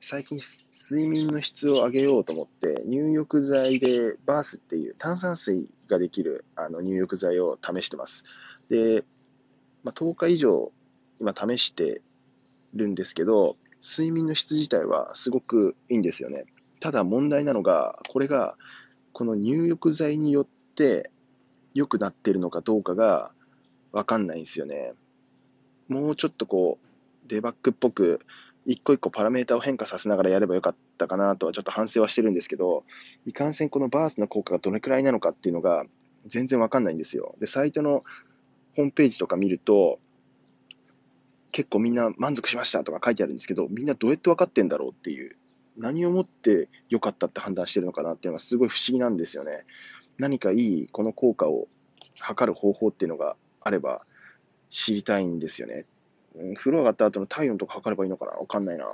最近睡眠の質を上げようと思って入浴剤でバースっていう炭酸水ができるあの入浴剤を試してます。で、まあ、10日以上今試してるんですけど睡眠の質自体はすごくいいんですよね。ただ問題なのがこれがこの入浴剤によって良くなってるのかどうかがわかんないんですよね。もうちょっとこうデバッグっぽく一個一個パラメータを変化させながらやればよかったかなとはちょっと反省はしてるんですけど、いかんせんこのバースの効果がどれくらいなのかっていうのが全然わかんないんですよ。で、サイトのホームページとか見ると、結構みんな満足しましたとか書いてあるんですけど、みんなどうやって分かってんだろうっていう、何をもって良かったって判断してるのかなっていうのがすごい不思議なんですよね。何かいいこの効果を測る方法っていうのがあれば知りたいんですよね。風呂上がった後の体温とか測ればいいのかな？わかんないな。